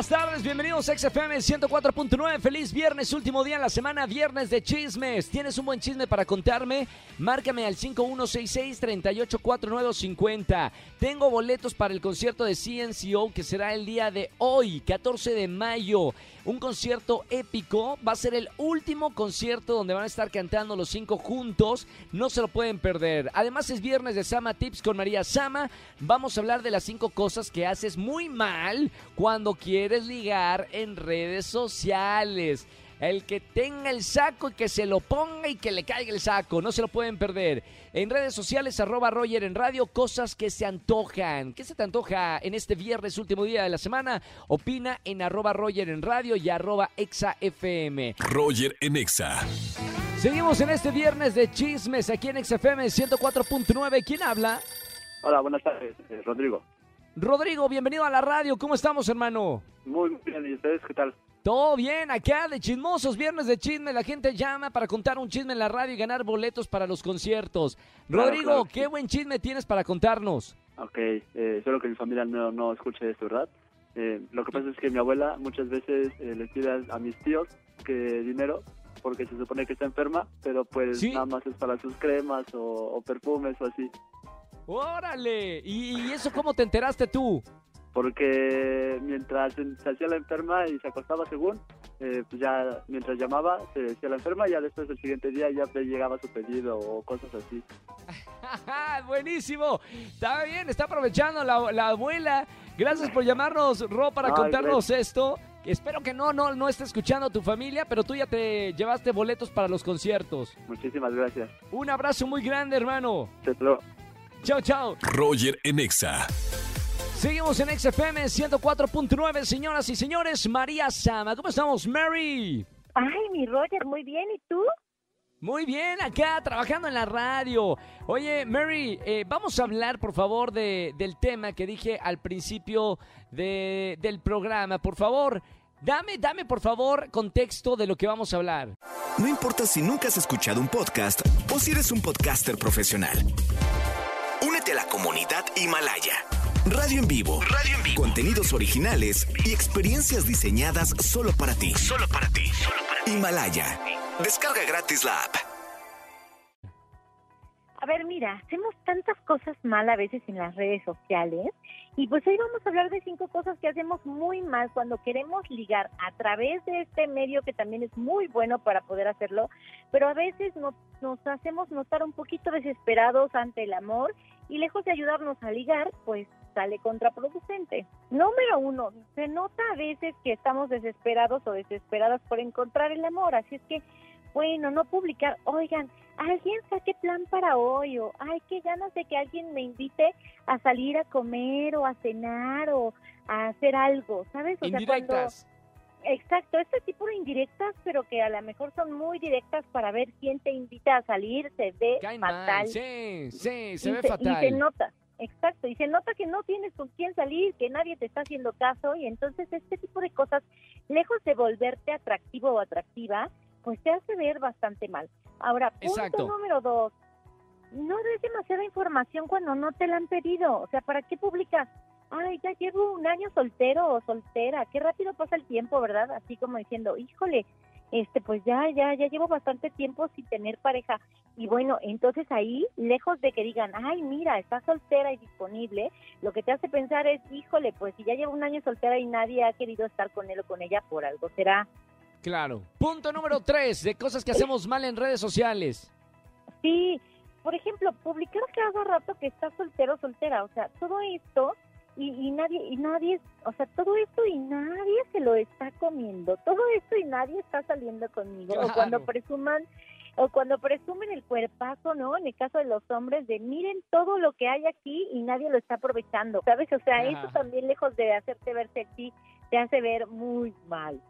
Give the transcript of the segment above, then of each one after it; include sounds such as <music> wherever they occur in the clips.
Buenas tardes, bienvenidos a XFM 104.9. Feliz viernes, último día en la semana, viernes de chismes. ¿Tienes un buen chisme para contarme? Márcame al 5166-384950. Tengo boletos para el concierto de CNCO que será el día de hoy, 14 de mayo. Un concierto épico. Va a ser el último concierto donde van a estar cantando los cinco juntos. No se lo pueden perder. Además es viernes de Sama Tips con María Sama. Vamos a hablar de las cinco cosas que haces muy mal cuando quieres ligar en redes sociales. El que tenga el saco y que se lo ponga y que le caiga el saco. No se lo pueden perder. En redes sociales, arroba Roger en radio, cosas que se antojan. ¿Qué se te antoja en este viernes, último día de la semana? Opina en arroba Roger en radio y arroba Exa FM. Roger en Exa. Seguimos en este viernes de chismes aquí en XFM 104.9. ¿Quién habla? Hola, buenas tardes, eh, Rodrigo. Rodrigo, bienvenido a la radio. ¿Cómo estamos, hermano? Muy bien, ¿y ustedes qué tal? Todo bien, acá de chismosos, viernes de chisme, la gente llama para contar un chisme en la radio y ganar boletos para los conciertos. Claro, Rodrigo, claro. qué buen chisme tienes para contarnos. Ok, eh, solo que mi familia no, no escuche esto, ¿verdad? Eh, lo que pasa es que mi abuela muchas veces eh, les pide a mis tíos que dinero porque se supone que está enferma, pero pues Sí. nada más es para sus cremas o, o perfumes o así. ¡Órale! ¿Y, y eso cómo te enteraste tú? Porque mientras se hacía la enferma y se acostaba según, eh, pues ya mientras llamaba se decía la enferma y ya después el siguiente día ya le llegaba su pedido o cosas así. <laughs> ¡Buenísimo! Está bien, está aprovechando la, la abuela. Gracias por llamarnos, Ro, para Ay, contarnos esto. Espero que no, no, no esté escuchando tu familia, pero tú ya te llevaste boletos para los conciertos. Muchísimas gracias. Un abrazo muy grande, hermano. Luego. Chao, chao. Roger en Exa. Seguimos en XFM 104.9, señoras y señores. María Sama, ¿cómo estamos, Mary? Ay, mi Roger, muy bien. ¿Y tú? Muy bien, acá trabajando en la radio. Oye, Mary, eh, vamos a hablar, por favor, de, del tema que dije al principio de- del programa. Por favor, dame, dame, por favor, contexto de lo que vamos a hablar. No importa si nunca has escuchado un podcast o si eres un podcaster profesional. A la comunidad Himalaya. Radio en vivo. Radio en vivo. Contenidos originales y experiencias diseñadas solo para ti. Solo para ti. Himalaya. Descarga gratis la app. A ver, mira, hacemos tantas cosas mal a veces en las redes sociales y pues hoy vamos a hablar de cinco cosas que hacemos muy mal cuando queremos ligar a través de este medio que también es muy bueno para poder hacerlo, pero a veces nos hacemos notar un poquito desesperados ante el amor y lejos de ayudarnos a ligar, pues sale contraproducente. Número uno, se nota a veces que estamos desesperados o desesperadas por encontrar el amor, así es que bueno, no publicar, oigan, alguien saque plan para hoy, o ay, qué ganas de que alguien me invite a salir a comer o a cenar o a hacer algo, ¿sabes? O sea, Indirectas. Exacto, este tipo de indirectas, pero que a lo mejor son muy directas para ver quién te invita a salir, se ve Caen fatal. mal. Sí, sí, se y, ve se, y fatal. se nota, exacto, y se nota que no tienes con quién salir, que nadie te está haciendo caso, y entonces este tipo de cosas, lejos de volverte atractivo o atractiva, pues te hace ver bastante mal. Ahora, punto Exacto. número dos, no des demasiada información cuando no te la han pedido, o sea, ¿para qué publicas? Ay, ya llevo un año soltero o soltera, qué rápido pasa el tiempo, ¿verdad? Así como diciendo, híjole, este, pues ya, ya, ya llevo bastante tiempo sin tener pareja. Y bueno, entonces ahí, lejos de que digan, ay, mira, está soltera y disponible, lo que te hace pensar es, híjole, pues si ya llevo un año soltera y nadie ha querido estar con él o con ella, por algo será. Claro. Punto número tres, de cosas que hacemos mal en redes sociales. Sí, por ejemplo, publicar cada rato que estás soltero o soltera, o sea, todo esto y, y nadie y nadie, o sea, todo esto y nadie se lo está comiendo, todo esto y nadie está saliendo conmigo, o cuando presuman o cuando presumen el cuerpazo, ¿no? En el caso de los hombres, de miren todo lo que hay aquí y nadie lo está aprovechando, ¿sabes? O sea, Ajá. eso también lejos de hacerte ver sexy, te hace ver muy mal.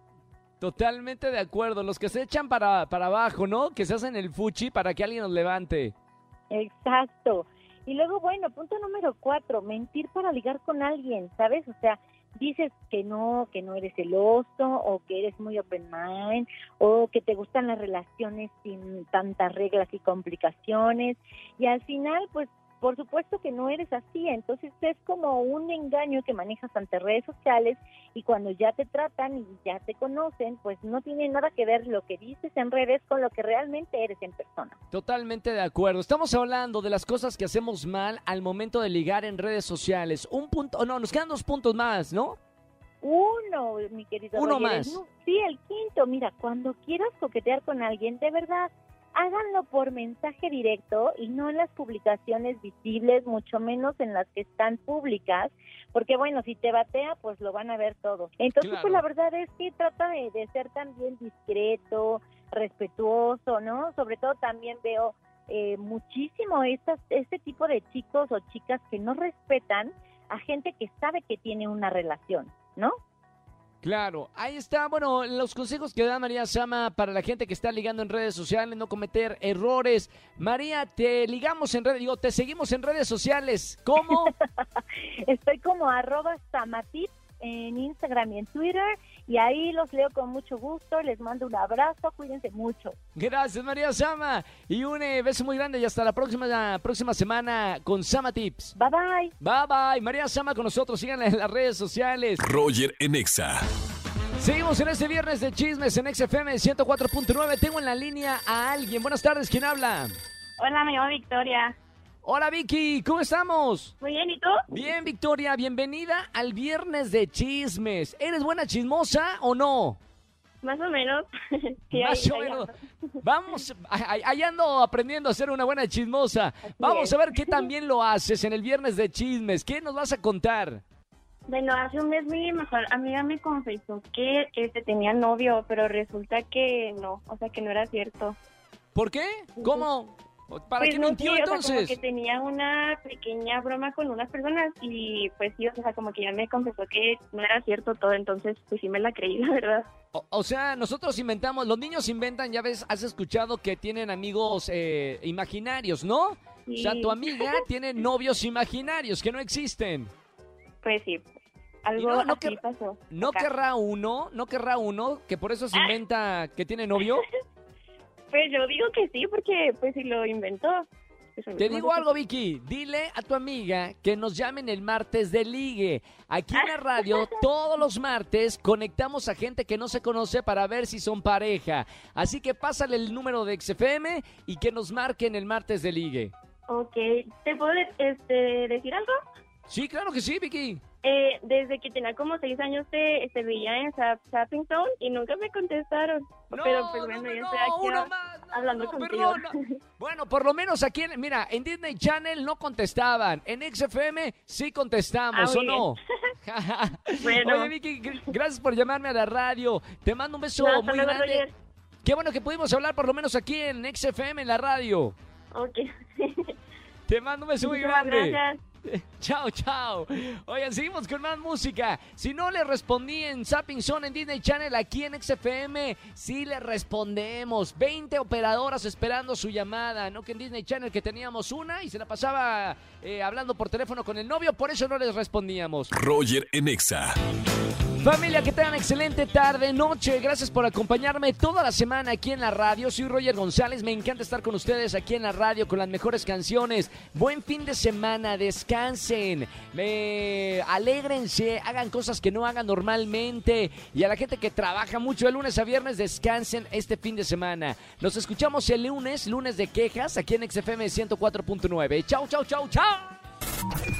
Totalmente de acuerdo. Los que se echan para, para abajo, ¿no? Que se hacen el fuchi para que alguien nos levante. Exacto. Y luego, bueno, punto número cuatro, mentir para ligar con alguien, ¿sabes? O sea, dices que no, que no eres celoso o que eres muy open mind o que te gustan las relaciones sin tantas reglas y complicaciones y al final pues por supuesto que no eres así, entonces es como un engaño que manejas ante redes sociales y cuando ya te tratan y ya te conocen, pues no tiene nada que ver lo que dices en redes con lo que realmente eres en persona. Totalmente de acuerdo. Estamos hablando de las cosas que hacemos mal al momento de ligar en redes sociales. Un punto, no, nos quedan dos puntos más, ¿no? Uno, mi querido. Uno Roger, más. Sí, el quinto. Mira, cuando quieras coquetear con alguien, de verdad, háganlo por mensaje directo y no en las publicaciones visibles, mucho menos en las que están públicas, porque bueno, si te batea, pues lo van a ver todo. Entonces, Claro. pues la verdad es que trata de, de ser también discreto, respetuoso, ¿no? Sobre todo también veo eh, muchísimo estas, este tipo de chicos o chicas que no respetan a gente que sabe que tiene una relación, ¿no? Claro, ahí está, bueno, los consejos que da María Sama para la gente que está ligando en redes sociales, no cometer errores. María, te ligamos en redes, digo, te seguimos en redes sociales. ¿Cómo? <laughs> Estoy como arroba en Instagram y en Twitter y ahí los leo con mucho gusto, les mando un abrazo, cuídense mucho. Gracias, María Sama. Y un eh, beso muy grande y hasta la próxima, la próxima semana con Sama Tips. Bye bye. Bye bye, María Sama con nosotros, síganla en las redes sociales. Roger en Exa. Seguimos en este viernes de chismes en XFM 104.9. Tengo en la línea a alguien. Buenas tardes, ¿quién habla? Hola, me llamo Victoria. Hola Vicky, ¿cómo estamos? Muy bien, ¿y tú? Bien, Victoria, bienvenida al viernes de chismes. ¿Eres buena chismosa o no? Más o menos. <laughs> Sí, Más ahí- o ahí menos. ando. <laughs> Vamos, ahí ando aprendiendo a ser una buena chismosa. Vamos es. a ver qué también <laughs> lo haces en el viernes de chismes. ¿Qué nos vas a contar? Bueno, hace un mes mi mejor amiga me confesó que este tenía novio, pero resulta que no, o sea que no era cierto. ¿Por qué? ¿Cómo? ¿Para Pues qué no mintió sé, o sea, como entonces? que tenía una pequeña broma con unas personas y pues sí, o sea, como que ya me confesó que no era cierto todo, entonces pues sí me la creí, <laughs> la verdad. O, o sea, nosotros inventamos, los niños inventan, ya ves, has escuchado que tienen amigos eh, imaginarios, ¿no? O sea, Sí. tu amiga <laughs> tiene novios imaginarios que no existen. Pues sí, algo no- no así quer- pasó. ¿No acá. querrá uno, no querrá uno que por eso se inventa que tiene novio? <laughs> Pues yo digo que sí, porque pues si lo inventó. Te digo algo, Vicky. Dile a tu amiga que nos llamen el martes de ligue. Aquí en la <laughs> radio, todos los martes, conectamos a gente que no se conoce para ver si son pareja. Así que pásale el número de XFM y que nos marquen el martes de ligue. Ok, ¿te puedo este, decir algo? Sí, claro que sí, Vicky. Eh, desde que tenía como seis años te, te veía en Zone y nunca me contestaron. No, Pero pues no, bueno, no, ya estoy aquí uno a- más, no, hablando contigo. perdón. <laughs> Bueno, por lo menos aquí, en- mira, en Disney Channel no contestaban. En XFM sí contestamos, Ah, ¿o no? <laughs> Bueno. Oye, Vicky, gr- gracias por llamarme a la radio. Te mando un beso muy luego, grande. Roger. Qué bueno que pudimos hablar por lo menos aquí en XFM, en la radio. Ok. <laughs> Te mando un beso muy grande. gracias. <laughs> Chao, chao. Oigan, seguimos con más música. Si no le respondí en Zapping Zone en Disney Channel, aquí en XFM, sí le respondemos. 20 operadoras esperando su llamada. No que en Disney Channel que teníamos una y se la pasaba eh, hablando por teléfono con el novio, por eso no les respondíamos. Roger en Exa. Familia, que tengan excelente tarde, noche. Gracias por acompañarme toda la semana aquí en la radio. Soy Roger González. Me encanta estar con ustedes aquí en la radio con las mejores canciones. Buen fin de semana, descansen, me... alégrense, hagan cosas que no hagan normalmente. Y a la gente que trabaja mucho de lunes a viernes, descansen este fin de semana. Nos escuchamos el lunes, lunes de quejas, aquí en XFM 104.9. Chau, chau, chau, chau.